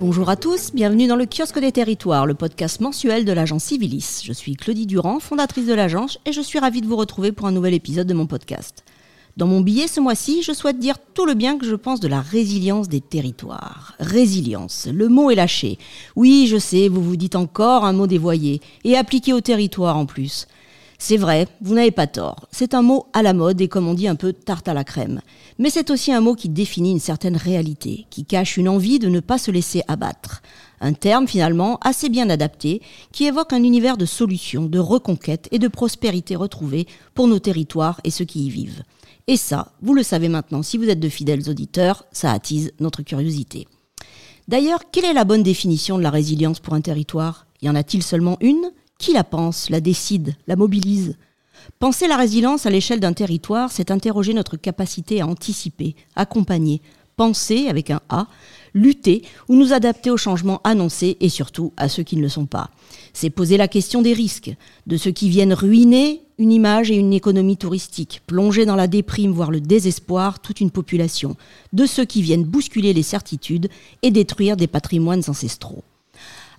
Bonjour à tous, bienvenue dans le kiosque des territoires, le podcast mensuel de l'agence Civilis. Je suis Claudie Durand, fondatrice de l'agence, et je suis ravie de vous retrouver pour un nouvel épisode de mon podcast. Dans mon billet ce mois-ci, je souhaite dire tout le bien que je pense de la résilience des territoires. Résilience, le mot est lâché. Oui, je sais, vous vous dites encore un mot dévoyé, et appliqué au territoire en plus. C'est vrai, vous n'avez pas tort. C'est un mot à la mode et comme on dit un peu tarte à la crème. Mais c'est aussi un mot qui définit une certaine réalité, qui cache une envie de ne pas se laisser abattre. Un terme finalement assez bien adapté, qui évoque un univers de solutions, de reconquête et de prospérité retrouvée pour nos territoires et ceux qui y vivent. Et ça, vous le savez maintenant, si vous êtes de fidèles auditeurs, ça attise notre curiosité. D'ailleurs, quelle est la bonne définition de la résilience pour un territoire? Y en a-t-il seulement une? Qui la pense, la décide, la mobilise? Penser la résilience à l'échelle d'un territoire, c'est interroger notre capacité à anticiper, accompagner, penser avec un A, lutter ou nous adapter aux changements annoncés et surtout à ceux qui ne le sont pas. C'est poser la question des risques, de ceux qui viennent ruiner une image et une économie touristique, plonger dans la déprime, voire le désespoir, toute une population, de ceux qui viennent bousculer les certitudes et détruire des patrimoines ancestraux.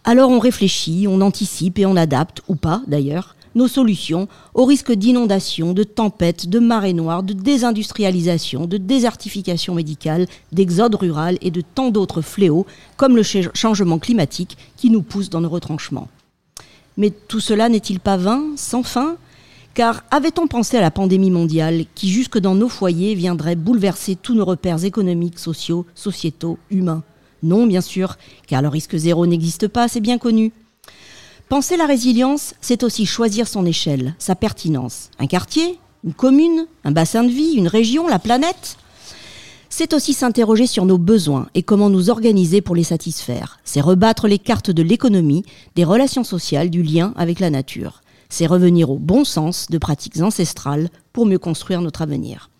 Alors on réfléchit, on anticipe et on adapte, ou pas d'ailleurs, nos solutions au risque d'inondation, de tempêtes, de marées noires, de désindustrialisation, de désertification médicale, d'exode rural et de tant d'autres fléaux comme le changement climatique qui nous pousse dans nos retranchements. Mais tout cela n'est-il pas vain, sans fin? Car avait-on pensé à la pandémie mondiale qui, jusque dans nos foyers, viendrait bouleverser tous nos repères économiques, sociaux, sociétaux, humains? Non, bien sûr, car le risque zéro n'existe pas, c'est bien connu. Penser la résilience, c'est aussi choisir son échelle, sa pertinence. Un quartier, une commune, un bassin de vie, une région, la planète. C'est aussi s'interroger sur nos besoins et comment nous organiser pour les satisfaire. C'est rebattre les cartes de l'économie, des relations sociales, du lien avec la nature. C'est revenir au bon sens de pratiques ancestrales pour mieux construire notre avenir.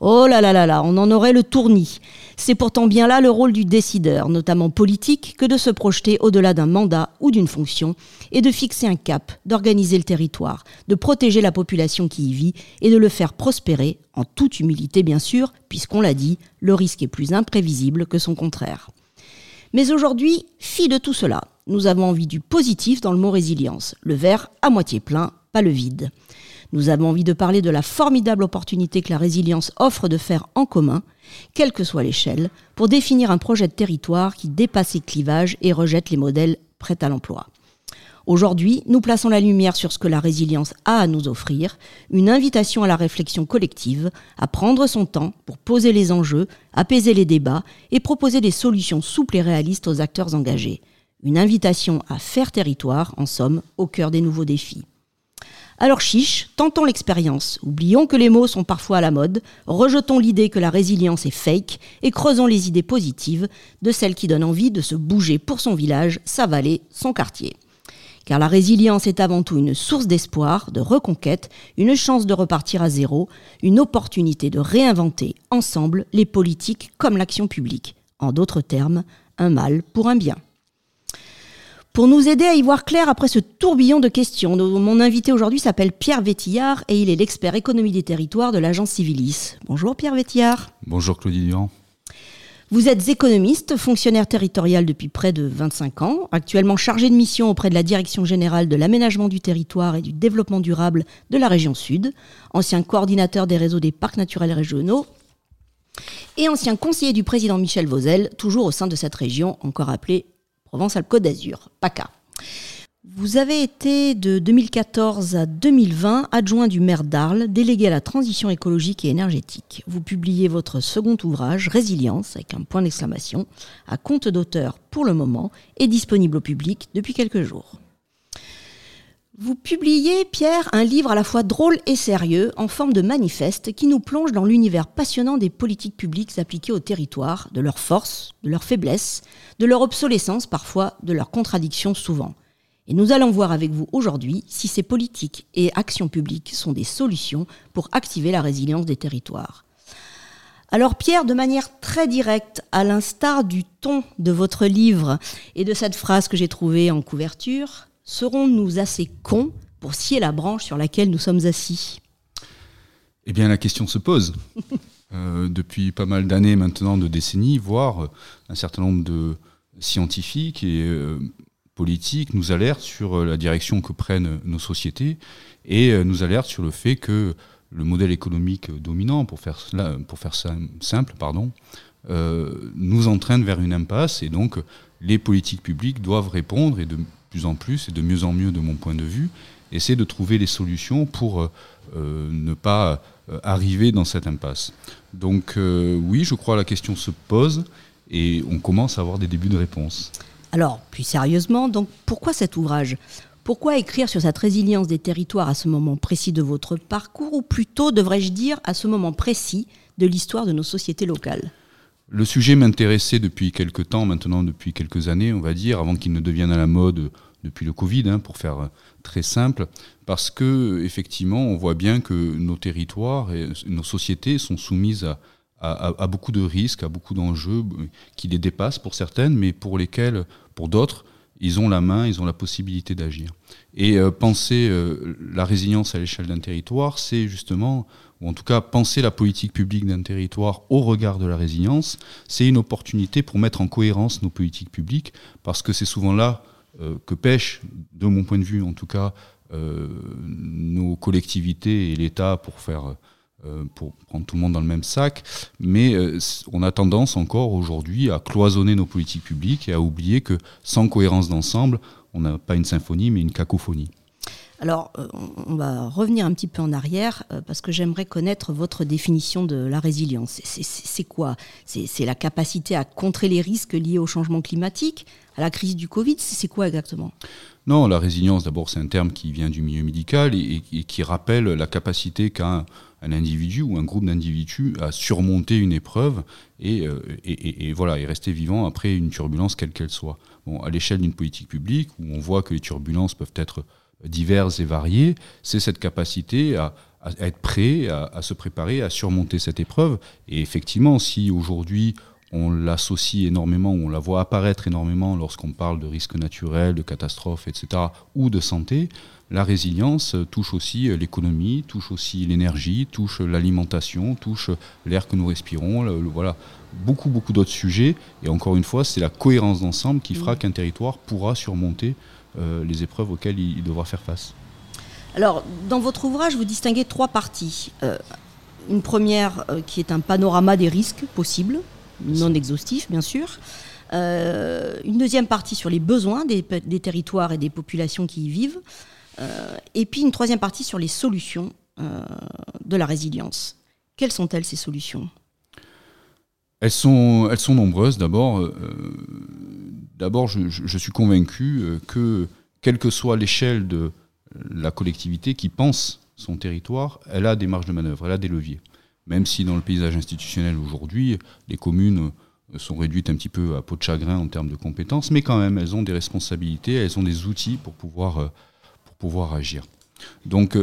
Oh là là là là, on en aurait le tournis. C'est pourtant bien là le rôle du décideur, notamment politique, que de se projeter au-delà d'un mandat ou d'une fonction et de fixer un cap, d'organiser le territoire, de protéger la population qui y vit et de le faire prospérer, en toute humilité bien sûr, puisqu'on l'a dit, le risque est plus imprévisible que son contraire. Mais aujourd'hui, fille de tout cela, nous avons envie du positif dans le mot résilience, le verre à moitié plein, pas le vide. Nous avons envie de parler de la formidable opportunité que la résilience offre de faire en commun, quelle que soit l'échelle, pour définir un projet de territoire qui dépasse les clivages et rejette les modèles prêts à l'emploi. Aujourd'hui, nous plaçons la lumière sur ce que la résilience a à nous offrir, une invitation à la réflexion collective, à prendre son temps pour poser les enjeux, apaiser les débats et proposer des solutions souples et réalistes aux acteurs engagés. Une invitation à faire territoire, en somme, au cœur des nouveaux défis. Alors chiche, tentons l'expérience. Oublions que les mots sont parfois à la mode, rejetons l'idée que la résilience est fake et creusons les idées positives de celles qui donnent envie de se bouger pour son village, sa vallée, son quartier. Car la résilience est avant tout une source d'espoir, de reconquête, une chance de repartir à zéro, une opportunité de réinventer ensemble les politiques comme l'action publique. En d'autres termes, un mal pour un bien. Pour nous aider à y voir clair après ce tourbillon de questions, mon invité aujourd'hui s'appelle Pierre Vétillard et il est l'expert économie des territoires de l'agence Civilis. Bonjour Pierre Vétillard. Bonjour Claudie Durand. Vous êtes économiste, fonctionnaire territorial depuis près de 25 ans, actuellement chargé de mission auprès de la Direction générale de l'aménagement du territoire et du développement durable de la région Sud, ancien coordinateur des réseaux des parcs naturels régionaux et ancien conseiller du président Michel Vauzel, toujours au sein de cette région, encore appelée Provence-Alpes-Côte d'Azur, PACA. Vous avez été de 2014 à 2020 adjoint du maire d'Arles, délégué à la transition écologique et énergétique. Vous publiez votre second ouvrage, Résilience, avec un point d'exclamation, à compte d'auteur pour le moment et disponible au public depuis quelques jours. Vous publiez, Pierre, un livre à la fois drôle et sérieux, en forme de manifeste, qui nous plonge dans l'univers passionnant des politiques publiques appliquées au territoire, de leurs forces, de leurs faiblesses, de leur obsolescence parfois, de leurs contradictions souvent. Et nous allons voir avec vous aujourd'hui si ces politiques et actions publiques sont des solutions pour activer la résilience des territoires. Alors Pierre, de manière très directe, à l'instar du ton de votre livre et de cette phrase que j'ai trouvée en couverture, serons-nous assez cons pour scier la branche sur laquelle nous sommes assis? Eh bien, la question se pose. Euh, depuis pas mal d'années maintenant, de décennies, voire euh, un certain nombre de scientifiques et euh, politiques nous alertent sur la direction que prennent nos sociétés et nous alertent sur le fait que le modèle économique dominant, pour faire, pour faire ça simple, pardon, nous entraîne vers une impasse et donc les politiques publiques doivent répondre et de plus en plus et de mieux en mieux de mon point de vue, essayer de trouver les solutions pour euh, euh, ne pas euh, arriver dans cette impasse. Donc oui, je crois que la question se pose et on commence à avoir des débuts de réponse. Alors, plus sérieusement, donc pourquoi cet ouvrage? Pourquoi écrire sur cette résilience des territoires à ce moment précis de votre parcours, ou plutôt, devrais-je dire, à ce moment précis de l'histoire de nos sociétés locales? Le sujet m'intéressait depuis quelques temps, maintenant depuis quelques années, on va dire, avant qu'il ne devienne à la mode depuis le Covid, hein, pour faire très simple, parce que effectivement, on voit bien que nos territoires et nos sociétés sont soumises à, beaucoup de risques, à beaucoup d'enjeux qui les dépassent pour certaines, mais pour lesquels, pour d'autres, ils ont la main, ils ont la possibilité d'agir. Et euh, penser euh, la résilience à l'échelle d'un territoire, c'est justement ou en tout cas penser la politique publique d'un territoire au regard de la résilience, c'est une opportunité pour mettre en cohérence nos politiques publiques, parce que c'est souvent là euh, que pêchent, de mon point de vue en tout cas, euh, nos collectivités et l'État pour faire euh, pour prendre tout le monde dans le même sac, mais on a tendance encore aujourd'hui à cloisonner nos politiques publiques et à oublier que sans cohérence d'ensemble, on n'a pas une symphonie mais une cacophonie. Alors, euh, on va revenir un petit peu en arrière euh, parce que j'aimerais connaître votre définition de la résilience. C'est quoi? C'est la capacité à contrer les risques liés au changement climatique, à la crise du Covid? C'est quoi exactement? Non, la résilience, d'abord, c'est un terme qui vient du milieu médical et, qui rappelle la capacité qu'a un, individu ou un groupe d'individus à surmonter une épreuve euh, et, voilà, et rester vivant après une turbulence quelle qu'elle soit. À l'échelle d'une politique publique, où on voit que les turbulences peuvent être diverses et variées, c'est cette capacité à, être prêt, à, se préparer, à surmonter cette épreuve. Et effectivement, si aujourd'hui on l'associe énormément, on la voit apparaître énormément lorsqu'on parle de risques naturels, de catastrophes, etc., ou de santé, la résilience touche aussi l'économie, touche aussi l'énergie, touche l'alimentation, touche l'air que nous respirons, voilà, beaucoup, beaucoup d'autres sujets. Et encore une fois, c'est la cohérence d'ensemble qui fera qu'un territoire pourra surmonter les épreuves auxquelles il, devra faire face. Alors, dans votre ouvrage, vous distinguez trois parties. Euh, une première euh, qui est un panorama des risques possibles, non exhaustif bien sûr. une deuxième partie sur les besoins des, territoires et des populations qui y vivent. et puis une troisième partie sur les solutions de la résilience. Quelles sont-elles ces solutions? Elles sont, nombreuses. D'abord, D'abord, je, suis convaincu euh, que, quelle que soit l'échelle de la collectivité qui pense son territoire, elle a des marges de manœuvre, elle a des leviers. Même si dans le paysage institutionnel aujourd'hui, les communes euh, sont réduites un petit peu à peau de chagrin en termes de compétences, mais quand même, elles ont des responsabilités, elles ont des outils pour pouvoir, euh, pour pouvoir agir. Donc,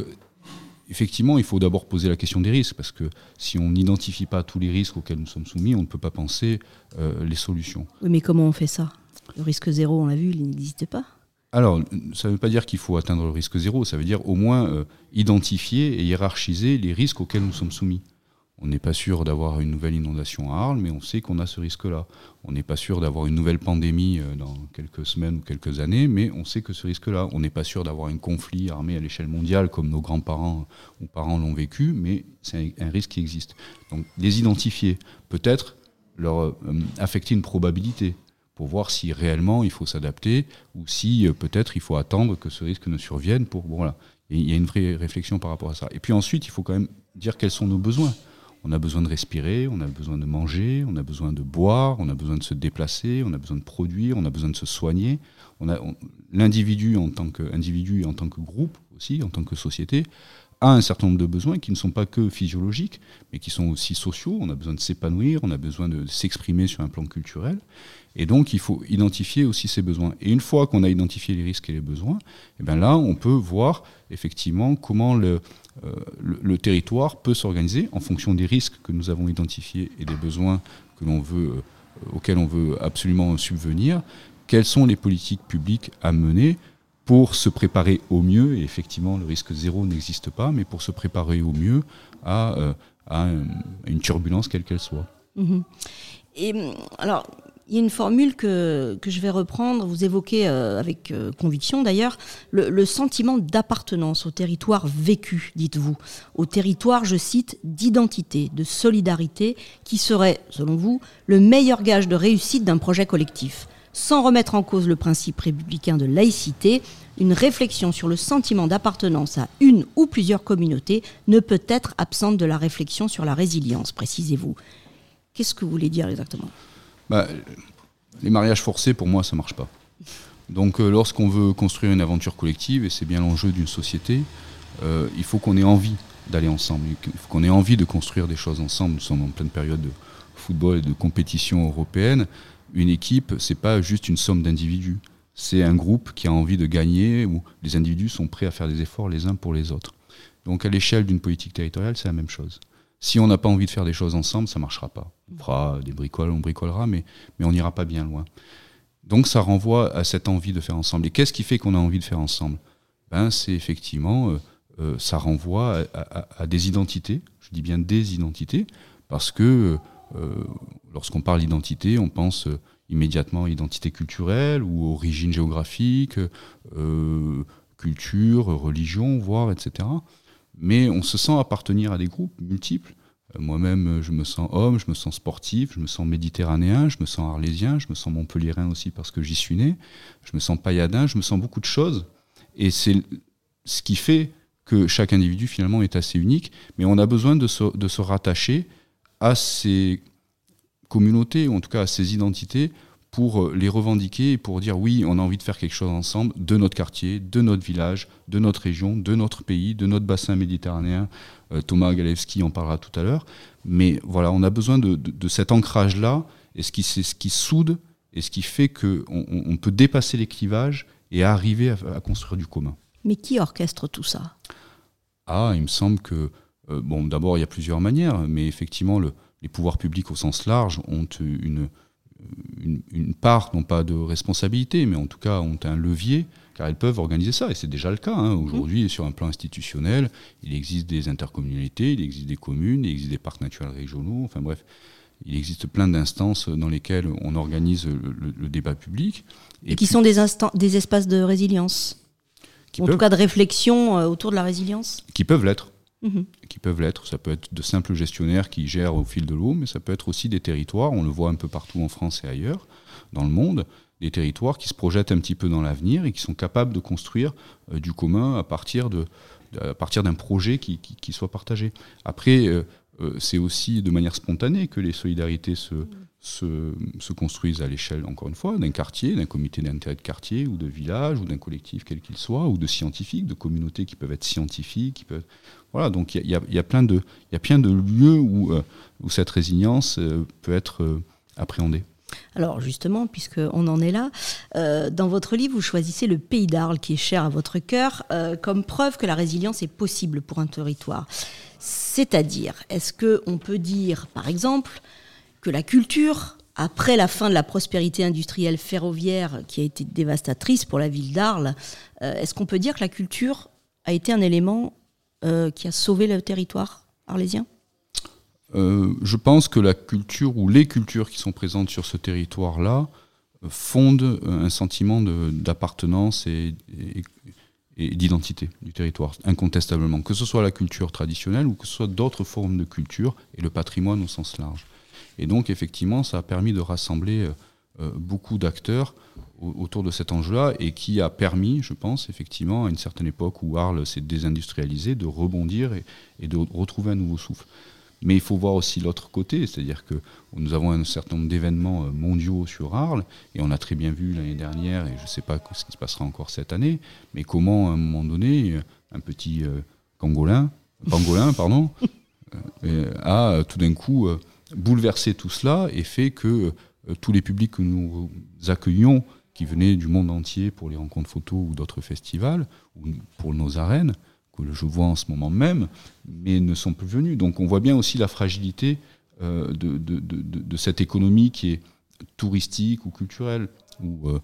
effectivement, il faut d'abord poser la question des risques, parce que si on n'identifie pas tous les risques auxquels nous sommes soumis, on ne peut pas penser les solutions. Oui, mais comment on fait ça? Le risque zéro, on l'a vu, il n'existe pas. Alors, ça ne veut pas dire qu'il faut atteindre le risque zéro, ça veut dire au moins euh, identifier et hiérarchiser les risques auxquels nous sommes soumis. On n'est pas sûr d'avoir une nouvelle inondation à Arles, mais on sait qu'on a ce risque-là. On n'est pas sûr d'avoir une nouvelle pandémie euh, dans quelques semaines ou quelques années, mais on sait que ce risque-là. On n'est pas sûr d'avoir un conflit armé à l'échelle mondiale comme nos grands-parents ou parents l'ont vécu, mais c'est un, risque qui existe. Donc les identifier, peut-être leur euh, affecter une probabilité pour voir si réellement il faut s'adapter ou si euh, peut-être il faut attendre que ce risque ne survienne pour voilà. il y a une vraie réflexion par rapport à ça. Et puis ensuite, il faut quand même dire quels sont nos besoins. On a besoin de respirer, on a besoin de manger, on a besoin de boire, on a besoin de se déplacer, on a besoin de produire, on a besoin de se soigner. On l'individu en tant qu'individu et en tant que groupe aussi, en tant que société, un certain nombre de besoins qui ne sont pas que physiologiques, mais qui sont aussi sociaux. On a besoin de s'épanouir, on a besoin de s'exprimer sur un plan culturel. Et donc, il faut identifier aussi ces besoins. Et une fois qu'on a identifié les risques et les besoins, et eh bien là, on peut voir effectivement comment le, euh, le, territoire peut s'organiser en fonction des risques que nous avons identifiés et des besoins que l'on veut, euh, auxquels on veut absolument subvenir. Quelles sont les politiques publiques à mener pour se préparer au mieux, et effectivement le risque zéro n'existe pas, mais pour se préparer au mieux à, euh, une turbulence quelle qu'elle soit. Mhm. Et alors, il y a une formule que, que je vais reprendre, vous évoquez euh, avec euh, conviction d'ailleurs, le, le, sentiment d'appartenance au territoire vécu, dites-vous, au territoire, je cite, d'identité, de solidarité, qui serait, selon vous, le meilleur gage de réussite d'un projet collectif sans remettre en cause le principe républicain de laïcité, une réflexion sur le sentiment d'appartenance à une ou plusieurs communautés ne peut être absente de la réflexion sur la résilience, précisez-vous. Qu'est-ce que vous voulez dire exactement? Bah, Les mariages forcés, pour moi, ça ne marche pas. Donc euh, lorsqu'on veut construire une aventure collective, et c'est bien l'enjeu d'une société, euh, il faut qu'on ait envie d'aller ensemble, il faut qu'on ait envie de construire des choses ensemble. Nous sommes en pleine période de football et de compétition européenne une équipe, c'est pas juste une somme d'individus. C'est un groupe qui a envie de gagner, où les individus sont prêts à faire des efforts les uns pour les autres. Donc à l'échelle d'une politique territoriale, c'est la même chose. Si on n'a pas envie de faire des choses ensemble, ça ne marchera pas. On fera des bricoles, on bricolera, mais, mais on n'ira pas bien loin. Donc ça renvoie à cette envie de faire ensemble. Et qu'est-ce qui fait qu'on a envie de faire ensemble? Ben, C'est effectivement, euh, euh, ça renvoie à, des identités, je dis bien des identités, parce que euh, lorsqu'on parle d'identité, on pense euh, immédiatement à identité culturelle ou origine géographique, euh, culture, religion, voire, etc. Mais on se sent appartenir à des groupes multiples. Moi-même, je me sens homme, je me sens sportif, je me sens méditerranéen, je me sens arlésien, je me sens montpelliérain aussi parce que j'y suis né, je me sens pailladin, je me sens beaucoup de choses. Et c'est ce qui fait que chaque individu finalement est assez unique, mais on a besoin de se rattacher à ces communautés, ou en tout cas à ces identités, pour euh, les revendiquer et pour dire oui, on a envie de faire quelque chose ensemble de notre quartier, de notre village, de notre région, de notre pays, de notre bassin méditerranéen. Euh, Thomas Galevski en parlera tout à l'heure. Mais voilà, on a besoin de, cet ancrage-là, et ce qui, c'est ce qui soude, et ce qui fait qu'on on peut dépasser les clivages et arriver à, construire du commun. Mais qui orchestre tout ça? Ah, il me semble que euh, bon, d'abord, il y a plusieurs manières, mais effectivement, les pouvoirs publics au sens large ont une, une, part, non pas de responsabilité, mais en tout cas ont un levier, car elles peuvent organiser ça, et c'est déjà le cas. Hein. Aujourd'hui, sur un plan institutionnel, il existe des intercommunalités, il existe des communes, il existe des parcs naturels régionaux, enfin bref, il existe plein d'instances dans lesquelles on organise le, débat public. Et, qui sont des, des espaces de résilience en tout cas de réflexion euh, autour de la résilience Qui peuvent l'être. Mhm. qui peuvent l'être. Ça peut être de simples gestionnaires qui gèrent au fil de l'eau, mais ça peut être aussi des territoires, on le voit un peu partout en France et ailleurs, dans le monde, des territoires qui se projettent un petit peu dans l'avenir et qui sont capables de construire euh, du commun à partir de, à partir d'un projet qui, qui, soit partagé. Après, euh, euh, c'est aussi de manière spontanée que les solidarités se, se, construisent à l'échelle, encore une fois, d'un quartier, d'un comité d'intérêt de quartier ou de village ou d'un collectif quel qu'il soit, ou de scientifiques, de communautés qui peuvent être scientifiques. Qui peuvent... Voilà, donc il y, a, plein de, y a plein de lieux où, euh, où cette résilience euh, peut être euh, appréhendée. Alors justement, puisqu'on en est là, dans votre livre, vous choisissez le pays d'Arles, qui est cher à votre cœur, comme preuve que la résilience est possible pour un territoire. C'est-à-dire, est-ce qu'on peut dire, par exemple, que la culture, après la fin de la prospérité industrielle ferroviaire qui a été dévastatrice pour la ville d'Arles, euh, est-ce qu'on peut dire que la culture a été un élément euh, qui a sauvé le territoire arlésien? Euh, Je pense que la culture ou les cultures qui sont présentes sur ce territoire-là fondent un sentiment d'appartenance et, et d'identité du territoire, incontestablement, que ce soit la culture traditionnelle ou que ce soit d'autres formes de culture et le patrimoine au sens large. Et donc, effectivement, ça a permis de rassembler euh, euh, beaucoup d'acteurs autour de cet enjeu-là et qui a permis, je pense, effectivement, à une certaine époque où Arles s'est désindustrialisé, de rebondir et, de retrouver un nouveau souffle. Mais il faut voir aussi l'autre côté, c'est-à-dire que nous avons un certain nombre d'événements mondiaux sur Arles, et on a très bien vu l'année dernière, et je ne sais pas ce qui se passera encore cette année, mais comment à un moment donné, un petit pangolin, pangolin pardon, a tout d'un coup bouleversé tout cela et fait que tous les publics que nous accueillons qui venaient du monde entier pour les rencontres photos ou d'autres festivals, ou pour nos arènes, que je vois en ce moment même, mais ne sont plus venus. Donc on voit bien aussi la fragilité euh, de, de, de, de, cette économie qui est touristique ou culturelle, ou, euh,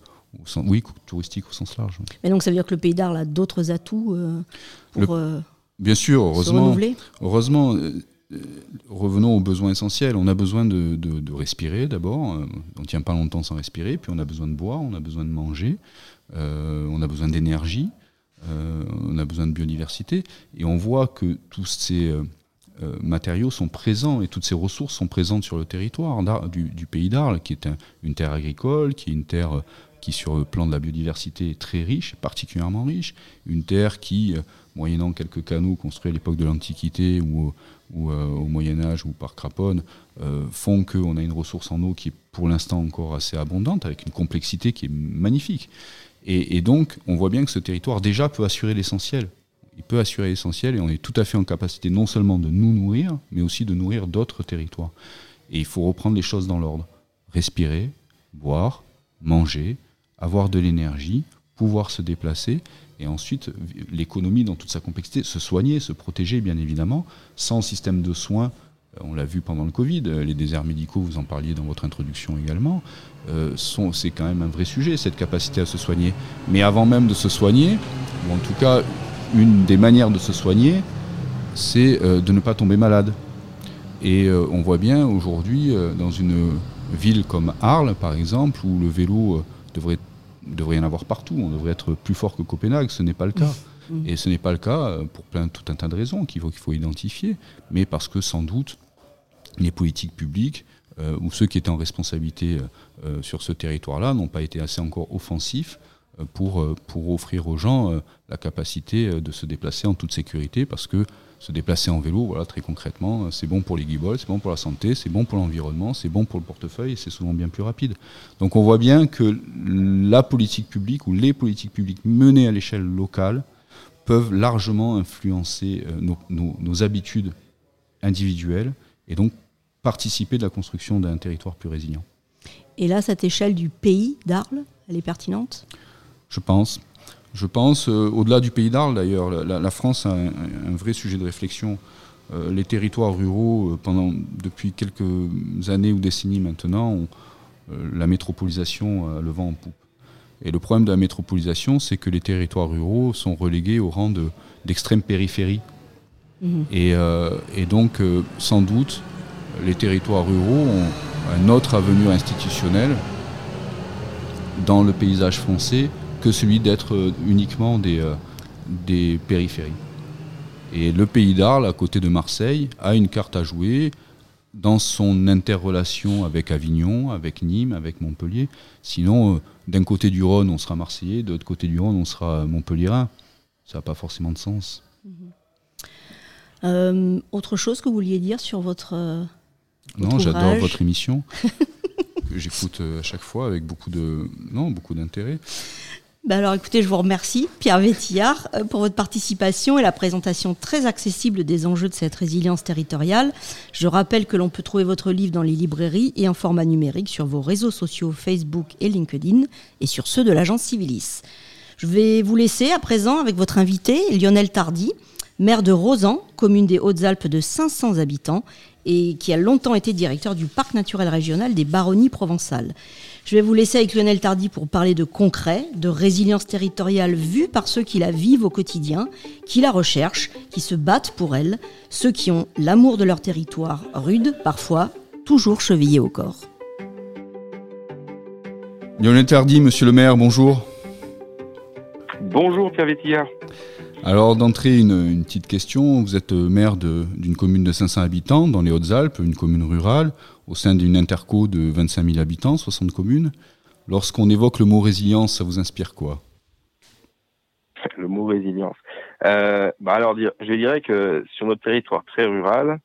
oui, touristique au sens large. Mais donc ça veut dire que le Pays d'Arles a d'autres atouts euh, pour bien sûr, heureusement, heureusement, euh, revenons aux besoins essentiels. On a besoin de, respirer d'abord. Euh, on ne tient pas longtemps sans respirer. Puis on a besoin de boire, on a besoin de manger, euh, on a besoin d'énergie, on a besoin de biodiversité. Et on voit que tous ces matériaux sont présents et toutes ces ressources sont présentes sur le territoire du, pays d'Arles, qui est une terre agricole, qui est une terre qui, sur le plan de la biodiversité, est très riche, particulièrement riche. Une terre qui, moyennant quelques canaux construits à l'époque de l'Antiquité ou, ou euh, au Moyen Âge ou par Craponne, euh, font qu'on a une ressource en eau qui est pour l'instant encore assez abondante, avec une complexité qui est magnifique. Et, donc, on voit bien que ce territoire déjà peut assurer l'essentiel. Il peut assurer l'essentiel et on est tout à fait en capacité non seulement de nous nourrir, mais aussi de nourrir d'autres territoires. Et il faut reprendre les choses dans l'ordre. Respirer, boire, manger, avoir de l'énergie, pouvoir se déplacer et ensuite l'économie dans toute sa complexité, se soigner, se protéger bien évidemment, sans système de soins. Euh, on l'a vu pendant le Covid, euh, les déserts médicaux, vous en parliez dans votre introduction également, euh, c'est quand même un vrai sujet, cette capacité à se soigner. Mais avant même de se soigner, ou en tout cas une des manières de se soigner, c'est de ne pas tomber malade. Et on voit bien aujourd'hui dans une ville comme Arles, par exemple, où le vélo devrait il devrait y en avoir partout. On devrait être plus fort que Copenhague. Ce n'est pas le cas. Mmh. Et ce n'est pas le cas euh, pour plein, tout un tas de raisons qu'il faut, qu'il faut identifier, mais parce que sans doute les politiques publiques euh, ou ceux qui étaient en responsabilité euh, sur ce territoire-là n'ont pas été assez encore offensifs pour, pour offrir aux gens la capacité de se déplacer en toute sécurité, parce que se déplacer en vélo, voilà, très concrètement, c'est bon pour les guibolles, c'est bon pour la santé, c'est bon pour l'environnement, c'est bon pour le portefeuille et c'est souvent bien plus rapide. Donc on voit bien que la politique publique ou les politiques publiques menées à l'échelle locale peuvent largement influencer euh, nos, habitudes individuelles et donc participer de la construction d'un territoire plus résilient. Et là, cette échelle du pays d'Arles, elle est pertinente? Je pense. Je pense, euh, au-delà du pays d'Arles d'ailleurs, la, France a un, vrai sujet de réflexion. Euh, les territoires ruraux, euh, pendant, depuis quelques années ou décennies maintenant, ont la métropolisation a le vent en poupe. Et le problème de la métropolisation, c'est que les territoires ruraux sont relégués au rang d'extrême périphérie. Mmh. Et, et, donc, sans doute, les territoires ruraux ont un autre avenir institutionnel dans le paysage français que celui d'être euh, uniquement des, euh, des périphéries. Et le pays d'Arles, à côté de Marseille, a une carte à jouer dans son interrelation avec Avignon, avec Nîmes, avec Montpellier. Sinon, euh, d'un côté du Rhône, on sera Marseillais, de l'autre côté du Rhône, on sera Montpellierin. Ça n'a pas forcément de sens. autre chose que vous vouliez dire sur votre. non, j'adore votre émission. j'écoute à chaque fois avec beaucoup de non beaucoup d'intérêt. Bah alors écoutez, je vous remercie, Pierre Vétillard, euh, pour votre participation et la présentation très accessible des enjeux de cette résilience territoriale. Je rappelle que l'on peut trouver votre livre dans les librairies et en format numérique sur vos réseaux sociaux Facebook et LinkedIn et sur ceux de l'agence Civilis. Je vais vous laisser à présent avec votre invité, Lionel Tardy, maire de Rosan, commune des Hautes-Alpes de 500 habitants et qui a longtemps été directeur du parc naturel régional des Baronnies provençales. Je vais vous laisser avec Lionel Tardy pour parler de concret, de résilience territoriale vue par ceux qui la vivent au quotidien, qui la recherchent, qui se battent pour elle, ceux qui ont l'amour de leur territoire rude, parfois toujours chevillé au corps. Lionel Tardy, monsieur le maire, bonjour. Bonjour Pierre Vétillard. Alors d'entrée, une, petite question. Vous êtes maire d'une commune de 500 habitants dans les Hautes-Alpes, une commune rurale au sein d'une interco de 25 000 habitants, 60 communes. Lorsqu'on évoque le mot résilience, ça vous inspire quoi? Le mot résilience. Euh, bah alors, je dirais que sur notre territoire très rural,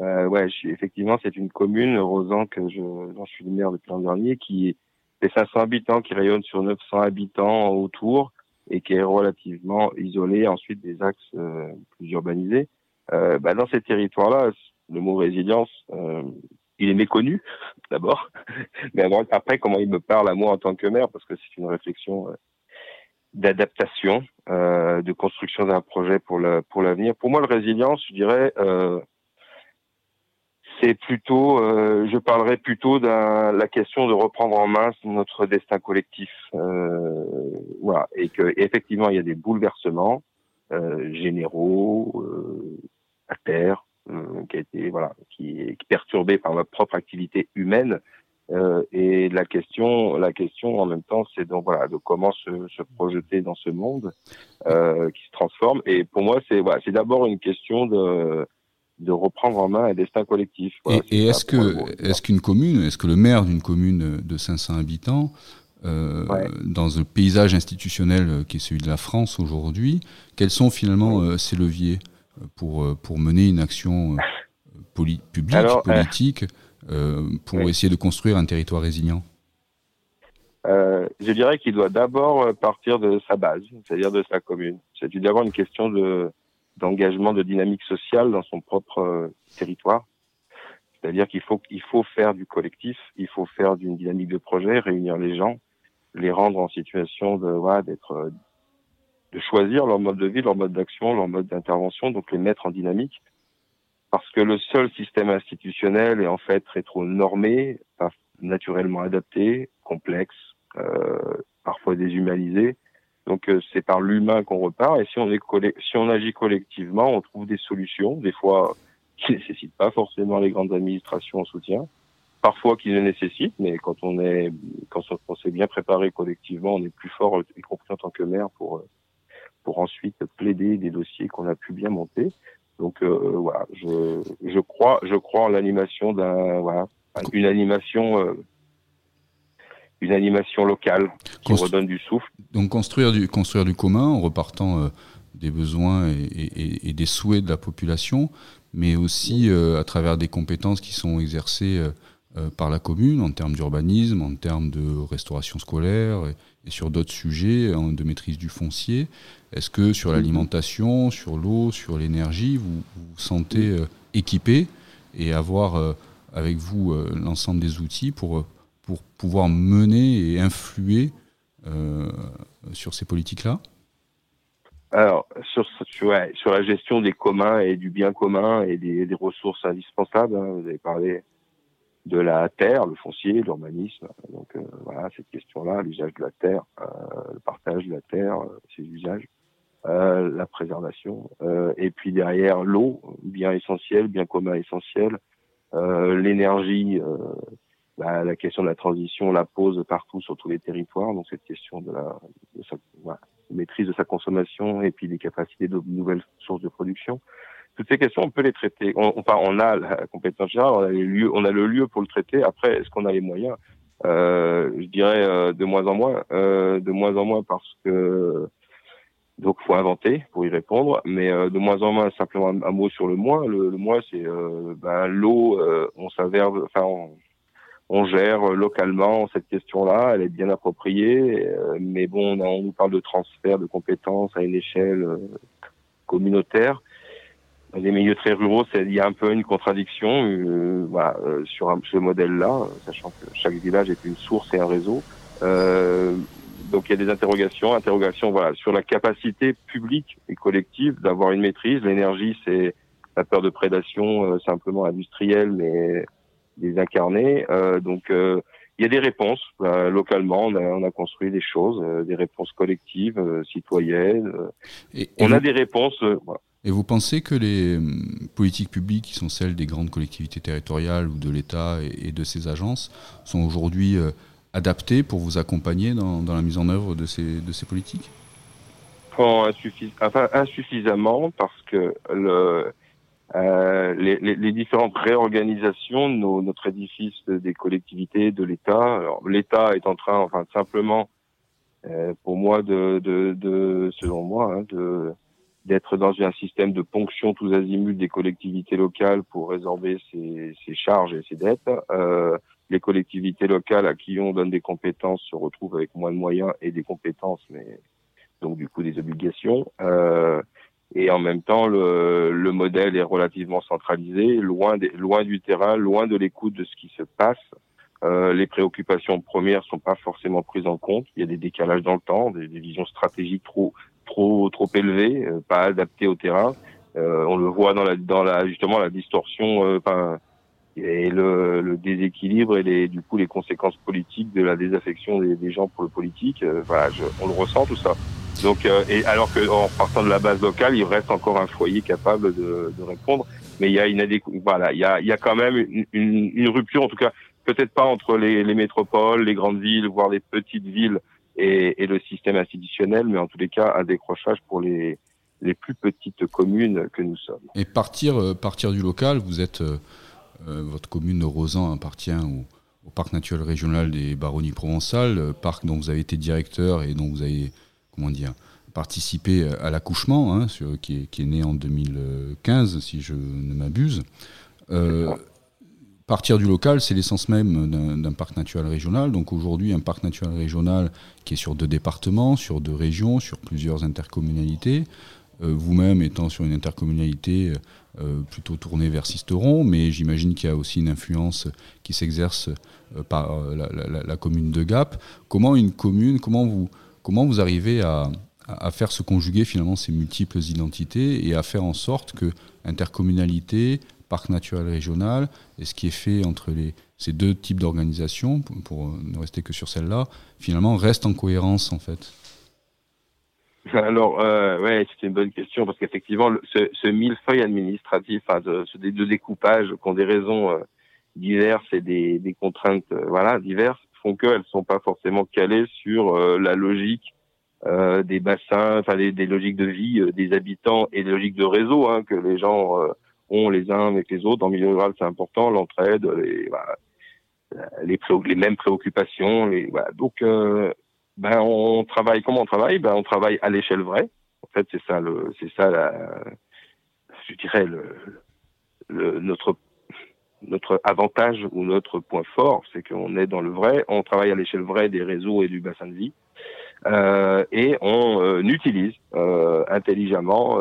Euh, ouais, effectivement, c'est une commune, Rosan, que je, dont je suis le maire depuis l'an dernier, qui fait 500 habitants, qui rayonne sur 900 habitants autour et qui est relativement isolé ensuite des axes euh, plus urbanisés. Euh, bah, dans ces territoires-là, le mot résilience, euh, il est méconnu d'abord, mais après comment il me parle à moi en tant que maire, parce que c'est une réflexion euh, d'adaptation, euh, de construction d'un projet pour le pour l'avenir. Pour moi, le résilience, je dirais, euh, c'est plutôt, euh, je parlerai plutôt de la question de reprendre en main notre destin collectif. Euh, voilà, et que effectivement, il y a des bouleversements euh, généraux à terre, qui a été voilà, qui est perturbé par notre propre activité humaine. et la question, la question en même temps, c'est donc voilà de comment se, se, projeter dans ce monde qui se transforme. Et pour moi, c'est voilà, c'est d'abord une question de de reprendre en main un destin collectif. et, est-ce que est-ce qu'une commune, est-ce que le maire d'une commune de 500 habitants, euh, dans un paysage institutionnel qui est celui de la France aujourd'hui, quels sont finalement euh, ces leviers pour euh, pour mener une action publique, politique, pour essayer de construire un territoire résilient? Je dirais qu'il doit d'abord partir de sa base, c'est-à-dire de sa commune. C'est d'abord une question de d'engagement de dynamique sociale dans son propre euh, territoire. C'est-à-dire qu'il faut qu'il faut faire du collectif, il faut faire d'une dynamique de projet, réunir les gens, les rendre en situation de voilà, d'être euh, de choisir leur mode de vie, leur mode d'action, leur mode d'intervention, donc les mettre en dynamique. Parce que le seul système institutionnel est en fait rétro-normé, naturellement adapté, complexe, euh, parfois déshumanisé, donc euh, c'est par l'humain qu'on repart. Et si on est si on agit collectivement, on trouve des solutions, des fois qui nécessitent pas forcément les grandes administrations en soutien, parfois qui le nécessitent, mais quand on est quand on s'est bien préparé collectivement, on est plus fort, y compris en tant que maire, pour pour ensuite plaider des dossiers qu'on a pu bien monter. Donc euh, voilà, je je crois je crois en l'animation d'un voilà une animation euh, une animation locale qui redonne du souffle. Donc construire du, construire du commun en repartant euh, des besoins et, des souhaits de la population, mais aussi euh, à travers des compétences qui sont exercées euh, par la commune en termes d'urbanisme, en termes de restauration scolaire et, sur d'autres sujets de maîtrise du foncier. Est-ce que sur mhm. l'alimentation, sur l'eau, sur l'énergie, vous vous sentez équipé et avoir avec vous l'ensemble des outils pour pour pouvoir mener et influer euh, sur ces politiques-là? Alors, sur, sur, la gestion des communs et du bien commun et des, ressources indispensables, hein, vous avez parlé de la terre, le foncier, l'urbanisme. Donc euh, voilà, cette question-là, l'usage de la terre, euh, le partage de la terre, ses usages, la préservation, et puis derrière l'eau, bien essentiel, bien commun essentiel, l'énergie bah, la question de la transition la pose partout sur tous les territoires. Donc cette question de la de sa, maîtrise de sa consommation et puis des capacités de nouvelles sources de production. Toutes ces questions, on peut les traiter. On, enfin, on a la compétence générale, on a, les lieux, on a le lieu pour le traiter. Après, est-ce qu'on a les moyens? Euh, Je dirais euh, de moins en moins, euh, de moins en moins parce que donc faut inventer pour y répondre, mais euh, de moins en moins simplement un, mot sur le moins. Le, le moins, c'est euh, ben, l'eau. on s'avère, enfin, on, on gère localement cette question-là, elle est bien appropriée, euh, mais bon, on, nous parle de transfert de compétences à une échelle euh, communautaire. Dans les milieux très ruraux, il y a un peu une contradiction euh, voilà, sur ce modèle-là, sachant que chaque village est une source et un réseau. donc il y a des interrogations, interrogations voilà, sur la capacité publique et collective d'avoir une maîtrise. L'énergie, c'est la peur de prédation simplement industrielle, mais des incarnés. Euh, donc euh, il y a des réponses euh, localement. On a, construit des choses, des réponses collectives, citoyennes. Et, on a des réponses. Et vous pensez que les hum, politiques publiques, qui sont celles des grandes collectivités territoriales ou de l'État et, de ses agences, sont aujourd'hui adaptées pour vous accompagner dans, la mise en œuvre de ces, de ces politiques? Enfin, insuffisamment parce que le, euh, les, les, les, différentes réorganisations de nos, notre édifice des collectivités, de l'État. L'État est en train, enfin simplement, euh, pour moi, de, de, de selon moi, hein, de d'être dans un système de ponction tous azimuts des collectivités locales pour résorber ses, ses charges et ses dettes. Euh, les collectivités locales à qui on donne des compétences se retrouvent avec moins de moyens et des compétences, mais donc du coup des obligations. Euh, et en même temps, le, le, modèle est relativement centralisé, loin, des, loin du terrain, loin de l'écoute de ce qui se passe. Euh, les préoccupations premières sont pas forcément prises en compte. Il y a des décalages dans le temps, des, des visions stratégiques trop trop trop élevées, euh, pas adaptées au terrain. Euh, on le voit dans la dans la justement la distorsion, euh, et le, le, déséquilibre et les, du coup les conséquences politiques de la désaffection des, gens pour le politique. Euh, voilà, je, on le ressent tout ça. Donc, euh, et alors que en partant de la base locale, il reste encore un foyer capable de, de répondre. Mais il y a une voilà, il y a, il y a quand même une, une, rupture, en tout cas, peut-être pas entre les, les, métropoles, les grandes villes, voire les petites villes et, et, le système institutionnel, mais en tous les cas, un décrochage pour les, les plus petites communes que nous sommes. Et partir, euh, partir du local, vous êtes euh, votre commune de Rosan appartient au, parc naturel régional des Baronnies provençales, parc dont vous avez été directeur et dont vous avez, comment dire, participé à l'accouchement, hein, qui, est, né en 2015, si je ne m'abuse. Euh, partir du local, c'est l'essence même d'un parc naturel régional. Donc aujourd'hui, un parc naturel régional qui est sur deux départements, sur deux régions, sur plusieurs intercommunalités. Euh, Vous-même étant sur une intercommunalité euh, plutôt tournée vers Sisteron, mais j'imagine qu'il y a aussi une influence qui s'exerce euh, par la, commune de Gap. Comment une commune, comment vous, comment vous arrivez à, faire se conjuguer finalement ces multiples identités et à faire en sorte que intercommunalité, parc naturel régional et ce qui est fait entre ces deux types d'organisations, pour, pour, ne rester que sur celle-là, finalement reste en cohérence en fait? Alors, euh, ouais, c'est une bonne question parce qu'effectivement, ce, ce millefeuille administratif, enfin, de, ce de découpage, qui ont des raisons euh, diverses et des, des contraintes, euh, voilà, diverses, font qu'elles sont pas forcément calées sur euh, la logique euh, des bassins, enfin, des, des, logiques de vie des habitants et des logiques de réseau hein, que les gens ont les uns avec les autres. Le milieu rural, c'est important, l'entraide, les, voilà, les, les, mêmes préoccupations. Les, voilà. Donc, ben, on travaille comment on travaille? Ben, on travaille à l'échelle vraie. En fait, c'est ça, le, c'est ça, la, je dirais le, le, notre notre avantage ou notre point fort, c'est qu'on est dans le vrai. On travaille à l'échelle vraie des réseaux et du bassin de vie. Euh, et on euh, utilise euh, intelligemment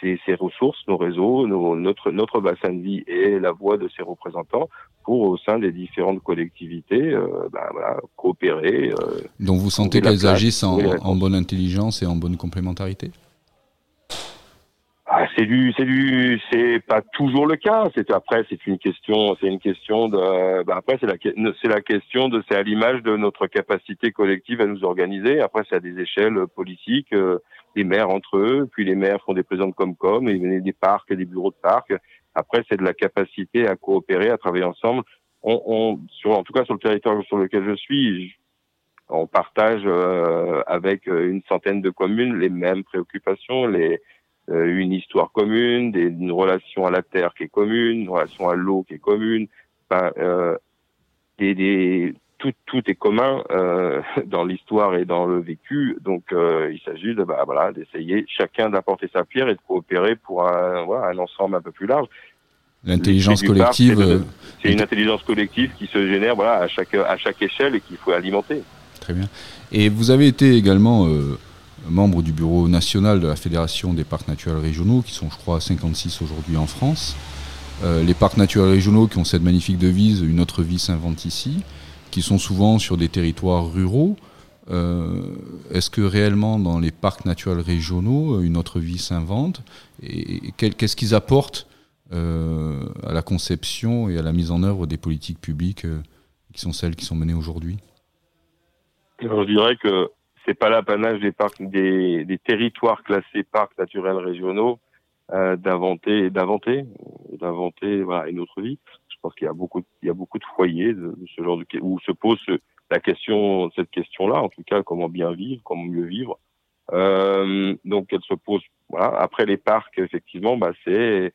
ces, ces, ressources, nos réseaux, nos, notre, notre bassin de vie et la voix de ses représentants pour, au sein des différentes collectivités, euh, ben, voilà, coopérer. Euh, Donc vous sentez qu'elles agissent en, en, bonne intelligence et en bonne complémentarité? Ah, c'est du, c'est du, c'est pas toujours le cas. C'est après, c'est une question, c'est une question de, ben après c'est la, c'est la question de, c'est à l'image de notre capacité collective à nous organiser. Après, c'est à des échelles politiques. Euh, les maires entre eux, puis les maires font des présidents de Comcom, et des parcs des bureaux de parcs. Après, c'est de la capacité à coopérer, à travailler ensemble. On, on, sur, en tout cas, sur le territoire sur lequel je suis, on partage euh, avec une centaine de communes les mêmes préoccupations, les, une histoire commune, des, une relation à la terre qui est commune, une relation à l'eau qui est commune, enfin, euh, des, des, tout, tout est commun euh, dans l'histoire et dans le vécu. Donc, euh, il s'agit de bah, voilà d'essayer chacun d'apporter sa pierre et de coopérer pour un, voilà, un ensemble un peu plus large. L'intelligence collective. Euh, c'est une intelligence collective qui se génère voilà à chaque à chaque échelle et qu'il faut alimenter. Très bien. Et vous avez été également euh, membre du bureau national de la Fédération des parcs naturels régionaux, qui sont, je crois, 56 aujourd'hui en France. Euh, les parcs naturels régionaux qui ont cette magnifique devise Une autre vie s'invente ici qui sont souvent sur des territoires ruraux. Euh, Est-ce que réellement dans les parcs naturels régionaux, une autre vie s'invente? Et, qu'est-ce qu'ils apportent euh, à la conception et à la mise en œuvre des politiques publiques euh, qui sont celles qui sont menées aujourd'hui? Je dirais que c'est pas l'apanage des parcs, des, des, territoires classés parcs naturels régionaux euh, d'inventer, d'inventer, d'inventer voilà, une autre vie. Je pense qu'il y a beaucoup, il y a beaucoup de foyers de, ce genre de où se pose la question, cette question-là, en tout cas, comment bien vivre, comment mieux vivre. Euh, donc, elle se pose. Voilà. Après les parcs, effectivement, bah, c'est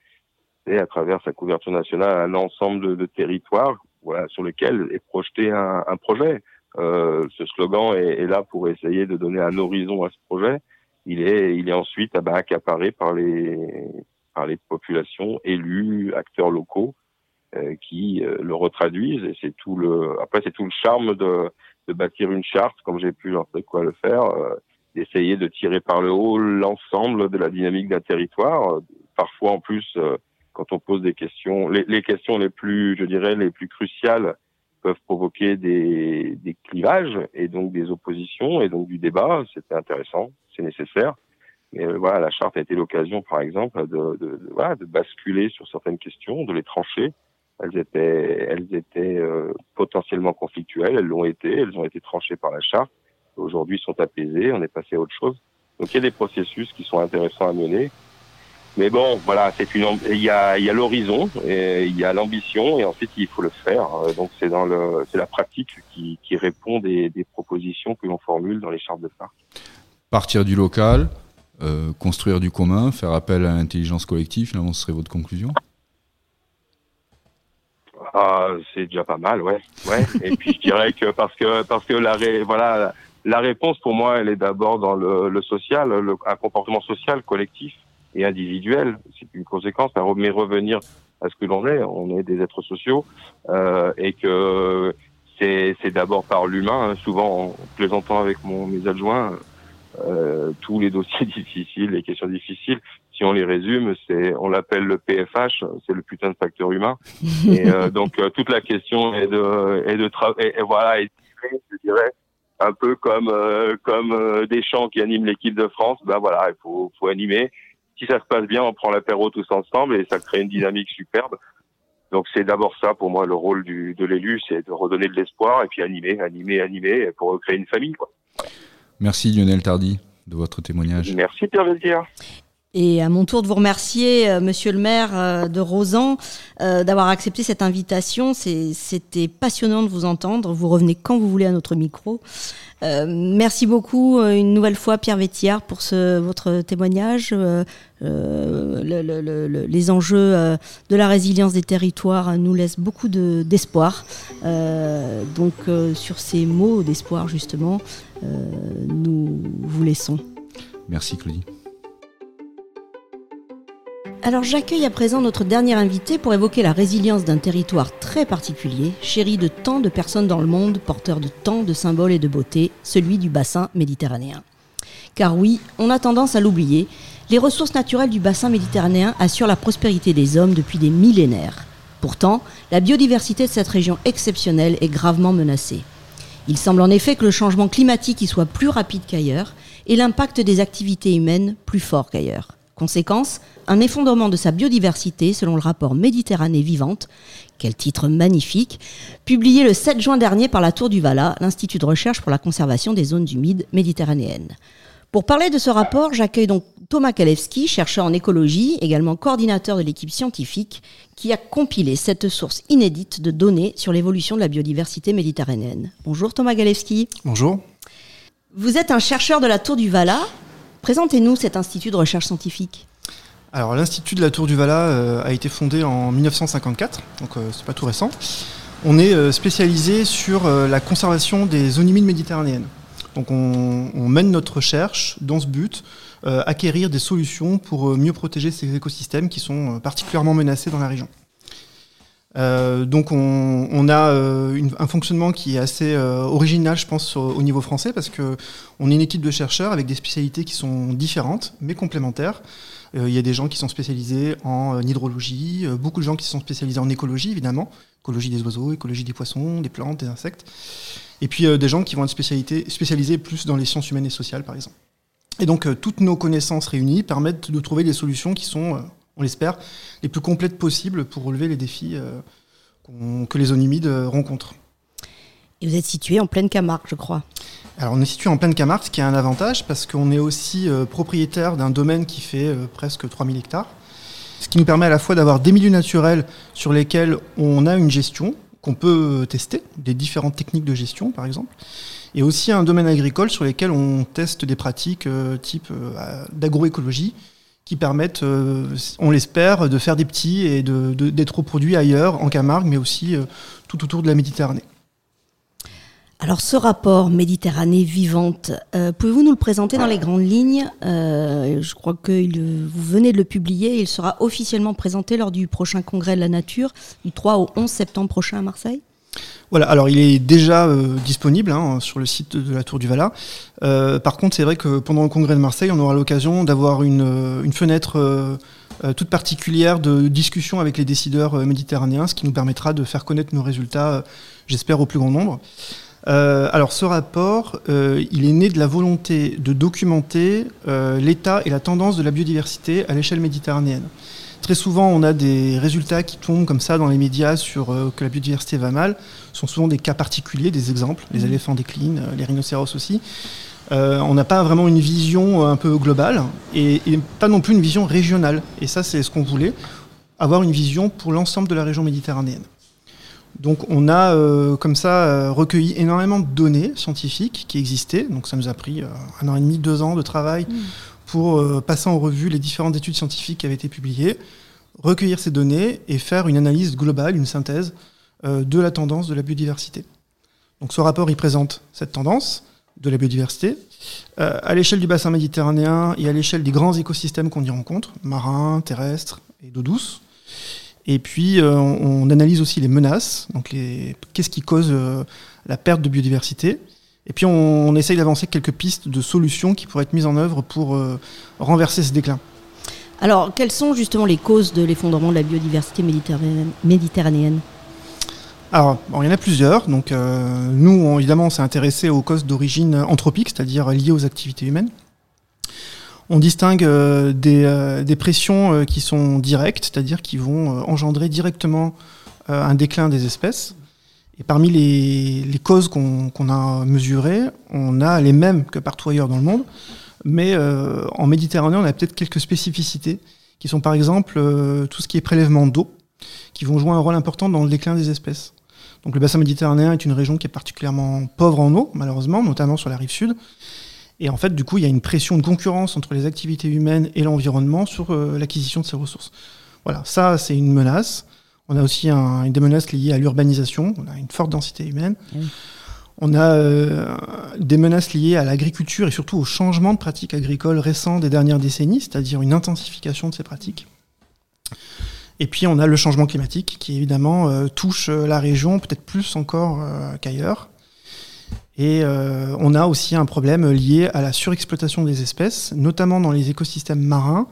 à travers sa couverture nationale un ensemble de, de territoires, voilà, sur lequel est projeté un, un projet. Euh, ce slogan est, est, là pour essayer de donner un horizon à ce projet il est, il est ensuite ah bah, accaparé par les, par les populations élues, acteurs locaux, euh, qui euh, le retraduisent. Et c'est tout le, après c'est tout le charme de, de bâtir une charte, comme j'ai pu sais quoi le faire, euh, d'essayer de tirer par le haut l'ensemble de la dynamique d'un territoire. Parfois en plus, quand on pose des questions, les, les, questions les plus, je dirais, les plus cruciales peuvent provoquer des, des clivages et donc des oppositions et donc du débat. C'était intéressant, c'est nécessaire. Mais voilà, la charte a été l'occasion, par exemple, de, de, de, voilà, de basculer sur certaines questions, de les trancher. Elles étaient, elles étaient euh, potentiellement conflictuelles, elles l'ont été, elles ont été tranchées par la charte. Aujourd'hui, sont apaisées, on est passé à autre chose. Donc il y a des processus qui sont intéressants à mener. Mais bon, voilà, c'est une, il y a, il y a l'horizon, il y a l'ambition, et ensuite il faut le faire. Donc c'est dans le, c'est la pratique qui, qui répond des, des propositions que l'on formule dans les chartes de parc. Partir du local, euh, construire du commun, faire appel à l'intelligence collective, finalement, ce serait votre conclusion? Ah, C'est déjà pas mal, ouais. ouais. Et puis je dirais que parce que parce que la voilà la réponse pour moi, elle est d'abord dans le, le social, le, un comportement social collectif et individuel. C'est une conséquence, mais revenir à ce que l'on est, on est des êtres sociaux euh, et que c'est d'abord par l'humain. Hein. Souvent, en plaisantant avec mon, mes adjoints, euh, tous les dossiers difficiles, les questions difficiles, si on les résume, c'est on l'appelle le PFH, c'est le putain de facteur humain. et euh, donc euh, toute la question est de est de et, et, voilà, et, je dirais un peu comme euh, comme euh, des champs qui animent l'équipe de France. Ben voilà, il faut faut animer. Si ça se passe bien, on prend l'apéro tous ensemble et ça crée une dynamique superbe. Donc c'est d'abord ça pour moi le rôle du, de l'élu, c'est de redonner de l'espoir et puis animer, animer, animer pour créer une famille. Quoi. Merci Lionel Tardy de votre témoignage. Merci Pierre Veltier. Et à mon tour de vous remercier, euh, Monsieur le maire euh, de Rosan, euh, d'avoir accepté cette invitation. C'était passionnant de vous entendre. Vous revenez quand vous voulez à notre micro. Merci beaucoup une nouvelle fois, Pierre Vétillard, pour votre témoignage. Le, le, le, les enjeux de la résilience des territoires nous laissent beaucoup d'espoir. donc, sur ces mots d'espoir, justement, nous vous laissons. Merci, Claudie. Alors j'accueille à présent notre dernier invité pour évoquer la résilience d'un territoire très particulier, chéri de tant de personnes dans le monde, porteur de tant de symboles et de beauté, celui du bassin méditerranéen. Car oui, on a tendance à l'oublier, les ressources naturelles du bassin méditerranéen assurent la prospérité des hommes depuis des millénaires. Pourtant, la biodiversité de cette région exceptionnelle est gravement menacée. Il semble en effet que le changement climatique y soit plus rapide qu'ailleurs et l'impact des activités humaines plus fort qu'ailleurs. Conséquence, un effondrement de sa biodiversité selon le rapport Méditerranée vivante, quel titre magnifique, publié le 7 juin dernier par la Tour du Vala, l'Institut de recherche pour la conservation des zones humides méditerranéennes. Pour parler de ce rapport, j'accueille donc Thomas Kalewski, chercheur en écologie, également coordinateur de l'équipe scientifique, qui a compilé cette source inédite de données sur l'évolution de la biodiversité méditerranéenne. Bonjour Thomas Kalewski. Bonjour. Vous êtes un chercheur de la Tour du Vala, Présentez-nous cet institut de recherche scientifique. Alors l'Institut de la Tour du Vala euh, a été fondé en 1954, donc euh, c'est pas tout récent. On est euh, spécialisé sur euh, la conservation des zones humides méditerranéennes. Donc on, on, mène notre recherche dans ce but, euh, acquérir des solutions pour mieux protéger ces écosystèmes qui sont particulièrement menacés dans la région. Euh, donc on, a euh, un fonctionnement qui est assez euh, original, je pense, au niveau français, parce que on est une équipe de chercheurs avec des spécialités qui sont différentes, mais complémentaires. Il y a des gens qui sont spécialisés en hydrologie, beaucoup de gens qui sont spécialisés en écologie, évidemment, écologie des oiseaux, écologie des poissons, des plantes, des insectes, et puis des gens qui vont être spécialisés plus dans les sciences humaines et sociales, par exemple. Et donc toutes nos connaissances réunies permettent de trouver des solutions qui sont on l'espère, les plus complètes possibles pour relever les défis euh, que les zones humides euh, rencontrent. Et vous êtes situé en pleine Camargue, je crois. Alors on est situé en pleine Camargue, ce qui a un avantage parce qu'on est aussi euh, propriétaire d'un domaine qui fait presque 3000 hectares, ce qui nous permet à la fois d'avoir des milieux naturels sur lesquels on a une gestion qu'on peut tester, des différentes techniques de gestion par exemple, et aussi un domaine agricole sur lesquels on teste des pratiques type d'agroécologie qui permettent, euh, on l'espère, de faire des petits et d'être reproduits ailleurs, en Camargue, mais aussi euh, tout autour de la Méditerranée. Alors ce rapport Méditerranée vivante, euh, pouvez-vous nous le présenter dans les grandes lignes? Je crois que vous venez de le publier, il sera officiellement présenté lors du prochain congrès de la nature du 3 au 11 septembre prochain à Marseille. Voilà, alors il est déjà euh, disponible hein, sur le site de la Tour du Valat. par contre, c'est vrai que pendant le congrès de Marseille, on aura l'occasion d'avoir une, une, fenêtre toute particulière de discussion avec les décideurs méditerranéens, ce qui nous permettra de faire connaître nos résultats, j'espère, au plus grand nombre. Euh, alors ce rapport, euh, il est né de la volonté de documenter euh, l'état et la tendance de la biodiversité à l'échelle méditerranéenne. Très souvent, on a des résultats qui tombent comme ça dans les médias sur que la biodiversité va mal. Ce sont souvent des cas particuliers, des exemples. Les mmh. éléphants déclinent, les rhinocéros aussi. on n'a pas vraiment une vision un peu globale et, et, pas non plus une vision régionale. Et ça, c'est ce qu'on voulait, avoir une vision pour l'ensemble de la région méditerranéenne. Donc on a euh, comme ça euh, recueilli énormément de données scientifiques qui existaient. Donc ça nous a pris euh, un an et demi, deux ans de travail mmh. Pour passer en revue les différentes études scientifiques qui avaient été publiées, recueillir ces données et faire une analyse globale, une synthèse de la tendance de la biodiversité. Donc ce rapport il présente cette tendance de la biodiversité à l'échelle du bassin méditerranéen et à l'échelle des grands écosystèmes qu'on y rencontre, marins, terrestres et d'eau douce. Et puis, euh, on, analyse aussi les menaces, donc qu'est-ce qui cause euh, la perte de biodiversité. Et puis, on, essaye d'avancer quelques pistes de solutions qui pourraient être mises en œuvre pour euh, renverser ce déclin. Alors, quelles sont justement les causes de l'effondrement de la biodiversité méditerranéenne, alors, il y en a plusieurs. Donc, nous, évidemment, on s'est intéressé aux causes d'origine anthropique, c'est-à-dire liées aux activités humaines. On distingue euh, euh, des, pressions euh, qui sont directes, c'est-à-dire qui vont engendrer directement un déclin des espèces. Et parmi les, causes qu'on a mesurées, on a les mêmes que partout ailleurs dans le monde, mais en Méditerranée, on a peut-être quelques spécificités, qui sont par exemple tout ce qui est prélèvement d'eau, qui vont jouer un rôle important dans le déclin des espèces. Donc le bassin méditerranéen est une région qui est particulièrement pauvre en eau, malheureusement, notamment sur la rive sud. Et en fait, du coup, il y a une pression de concurrence entre les activités humaines et l'environnement sur euh, l'acquisition de ces ressources. Voilà, ça, c'est une menace. On a aussi un, des menaces liées à l'urbanisation. On a une forte densité humaine. On a euh, des menaces liées à l'agriculture et surtout au changement de pratiques agricoles récents des dernières décennies, c'est-à-dire une intensification de ces pratiques. Et puis on a le changement climatique qui évidemment euh, touche la région peut-être plus encore qu'ailleurs. Et euh, on a aussi un problème lié à la surexploitation des espèces, notamment dans les écosystèmes marins.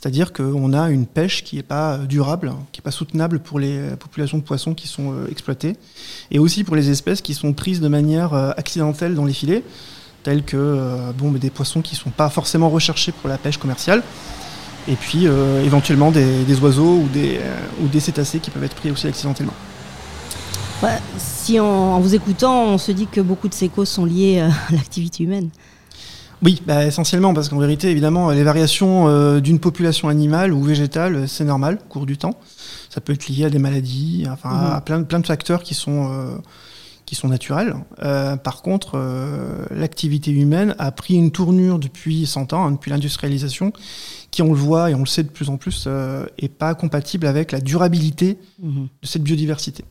C'est-à-dire qu'on a une pêche qui n'est pas durable, qui n'est pas soutenable pour les populations de poissons qui sont euh, exploitées, et aussi pour les espèces qui sont prises de manière euh, accidentelle dans les filets, telles que bon, des poissons qui ne sont pas forcément recherchés pour la pêche commerciale, et puis éventuellement des, oiseaux ou des, cétacés qui peuvent être pris aussi accidentellement si en vous écoutant, on se dit que beaucoup de ces causes sont liées euh, à l'activité humaine. Oui, bah, essentiellement, parce qu'en vérité, évidemment, les variations euh, d'une population animale ou végétale, c'est normal au cours du temps. Ça peut être lié à des maladies, enfin, à mhm. plein, plein de facteurs qui sont, euh, qui sont naturels. par contre, l'activité humaine a pris une tournure depuis 100 ans, hein, depuis l'industrialisation, qui, on le voit et on le sait de plus en plus, n'est pas compatible avec la durabilité mhm. de cette biodiversité.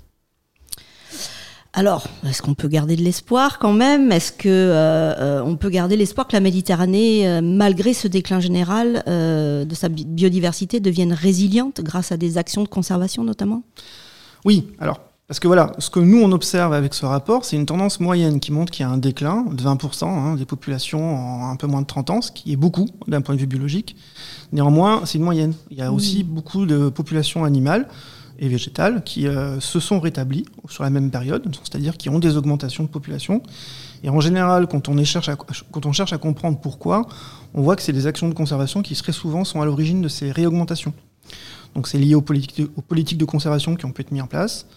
Alors, est-ce qu'on peut garder de l'espoir quand même? Est-ce que euh, euh, on peut garder l'espoir que la Méditerranée, euh, malgré ce déclin général de sa biodiversité, devienne résiliente grâce à des actions de conservation notamment? Oui. Alors, parce que voilà, ce que nous on observe avec ce rapport, c'est une tendance moyenne qui montre qu'il y a un déclin de 20% hein, des populations en un peu moins de 30 ans, ce qui est beaucoup d'un point de vue biologique. Néanmoins, c'est une moyenne. Il y a aussi beaucoup de populations animales et végétales qui euh, se sont rétablies sur la même période, c'est-à-dire qui ont des augmentations de population. Et en général, quand on, cherche à, comprendre pourquoi, on voit que c'est des actions de conservation qui très souvent sont à l'origine de ces réaugmentations. Donc c'est lié aux politiques, de, aux politiques de conservation qui ont pu être mises en place.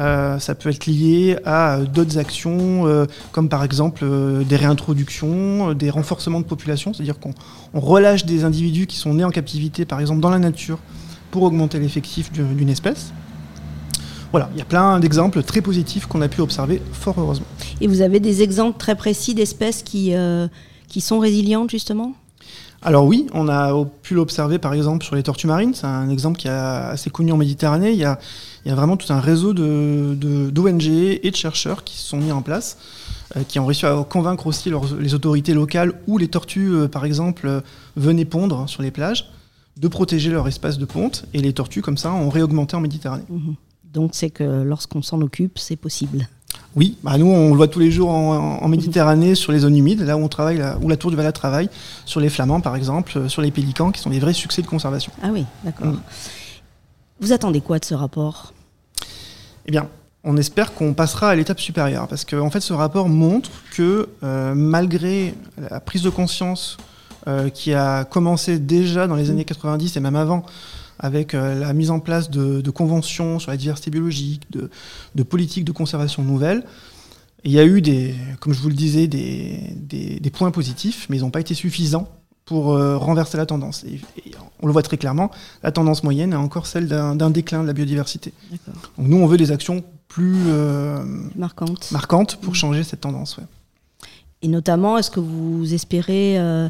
Euh, ça peut être lié à d'autres actions, euh, comme par exemple des réintroductions, des renforcements de population, c'est-à-dire qu'on relâche des individus qui sont nés en captivité, par exemple dans la nature, pour augmenter l'effectif d'une espèce. Voilà, il y a plein d'exemples très positifs qu'on a pu observer, fort heureusement. Et vous avez des exemples très précis d'espèces qui, euh, qui sont résilientes, justement? Alors oui, on a pu l'observer par exemple sur les tortues marines, c'est un exemple qui est assez connu en Méditerranée. Il y a Il y a vraiment tout un réseau d'ONG de, d'ONG et de chercheurs qui se sont mis en place, euh, qui ont réussi à convaincre aussi les autorités locales où les tortues, euh, par exemple, venaient pondre sur les plages, de protéger leur espace de ponte. Et les tortues, comme ça, ont réaugmenté en Méditerranée. Mhm. Donc c'est que lorsqu'on s'en occupe, c'est possible. Oui, bah nous on le voit tous les jours en, Méditerranée sur les zones humides, là où on travaille, où la Tour du Valat travaille, sur les flamands par exemple, euh, sur les pélicans, qui sont des vrais succès de conservation. Ah oui, d'accord. Mm. Vous attendez quoi de ce rapport? Eh bien, on espère qu'on passera à l'étape supérieure, parce qu'en en fait ce rapport montre que euh, malgré la prise de conscience euh, qui a commencé déjà dans les années 90 et même avant, avec euh, la mise en place de, conventions sur la diversité biologique, de, politiques de conservation nouvelles. Il y a eu, des, comme je vous le disais, des, points positifs, mais ils n'ont pas été suffisants pour euh, renverser la tendance. Et, on le voit très clairement, la tendance moyenne est encore celle d'un déclin de la biodiversité. Donc nous, on veut des actions plus euh, marquantes. marquantes pour mmh. changer cette tendance. Et notamment, est-ce que vous espérez euh,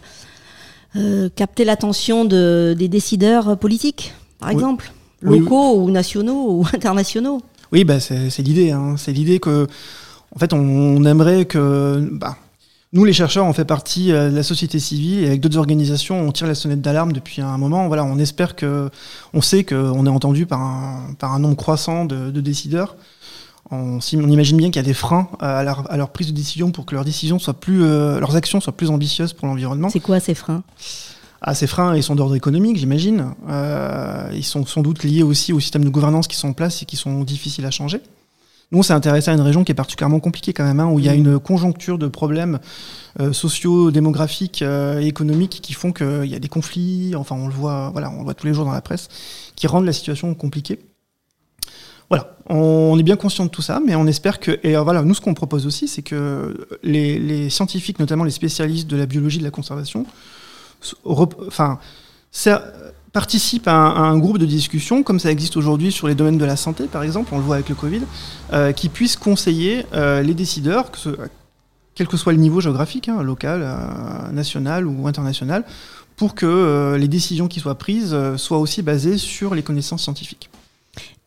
capter l'attention de, des décideurs politiques, par exemple, locaux ou nationaux ou internationaux. Oui, bah, c'est l'idée. Hein. C'est l'idée que, en fait, on, aimerait que. Bah, nous, les chercheurs, on fait partie euh, de la société civile et avec d'autres organisations, on tire la sonnette d'alarme depuis un moment. Voilà, on espère que, on sait qu'on est entendu par un, par un nombre croissant de, de décideurs on, imagine bien qu'il y a des freins à leur, prise de décision pour que leurs décisions soient plus, euh, leurs actions soient plus ambitieuses pour l'environnement. C'est quoi ces freins? Ah, ces freins, ils sont d'ordre économique, j'imagine. Euh, ils sont sans doute liés aussi au système de gouvernance qui sont en place et qui sont difficiles à changer. Nous, on s'est intéressé à une région qui est particulièrement compliquée quand même, hein, où il y a mmh. une conjoncture de problèmes euh, sociaux, démographiques et économiques qui font qu'il y a des conflits, enfin on le voit, voilà, on le voit tous les jours dans la presse, qui rendent la situation compliquée. Voilà, on est bien conscient de tout ça, mais on espère que. Et voilà, nous, ce qu'on propose aussi, c'est que les, scientifiques, notamment les spécialistes de la biologie de la conservation, enfin, ça participe à un, groupe de discussion, comme ça existe aujourd'hui sur les domaines de la santé, par exemple, on le voit avec le Covid, euh, qui puisse conseiller euh, les décideurs, que quel que soit le niveau géographique, hein, local, euh, national ou international, pour que les décisions qui soient prises soient aussi basées sur les connaissances scientifiques.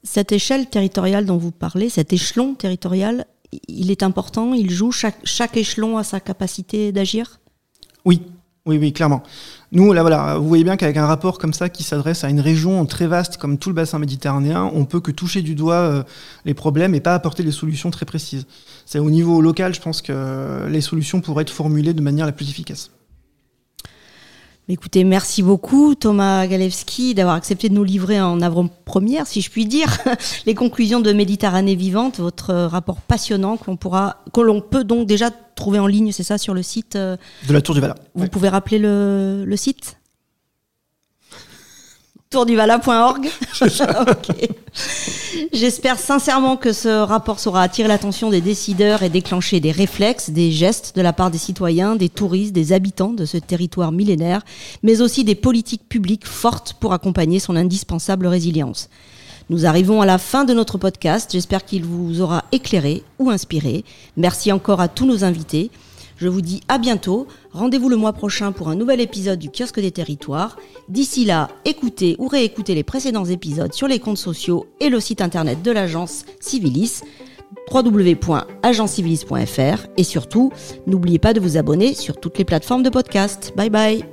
Cette échelle territoriale dont vous parlez, cet échelon territorial, il est important, il joue, chaque, échelon a sa capacité d'agir? Oui, oui, oui, clairement. Nous, là, voilà, vous voyez bien qu'avec un rapport comme ça qui s'adresse à une région très vaste comme tout le bassin méditerranéen, on peut que toucher du doigt euh, les problèmes et pas apporter des solutions très précises. C'est au niveau local, je pense que les solutions pourraient être formulées de manière la plus efficace. Écoutez, merci beaucoup Thomas Galewski d'avoir accepté de nous livrer en avant-première, si je puis dire, les conclusions de Méditerranée vivante, votre rapport passionnant qu'on pourra, que l'on peut donc déjà trouver en ligne, c'est ça, sur le site euh, de la Tour du Valat. Vous pouvez rappeler le, le site? tourduvala.org. J'espère sincèrement que ce rapport saura attirer l'attention des décideurs et déclencher des réflexes, des gestes de la part des citoyens, des touristes, des habitants de ce territoire millénaire, mais aussi des politiques publiques fortes pour accompagner son indispensable résilience. Nous arrivons à la fin de notre podcast. J'espère qu'il vous aura éclairé ou inspiré. Merci encore à tous nos invités. Je vous dis à bientôt. Rendez-vous le mois prochain pour un nouvel épisode du Kiosque des Territoires. D'ici là, écoutez ou réécoutez les précédents épisodes sur les comptes sociaux et le site internet de l'agence Civilis www.agencivilis.fr et surtout, n'oubliez pas de vous abonner sur toutes les plateformes de podcast. Bye bye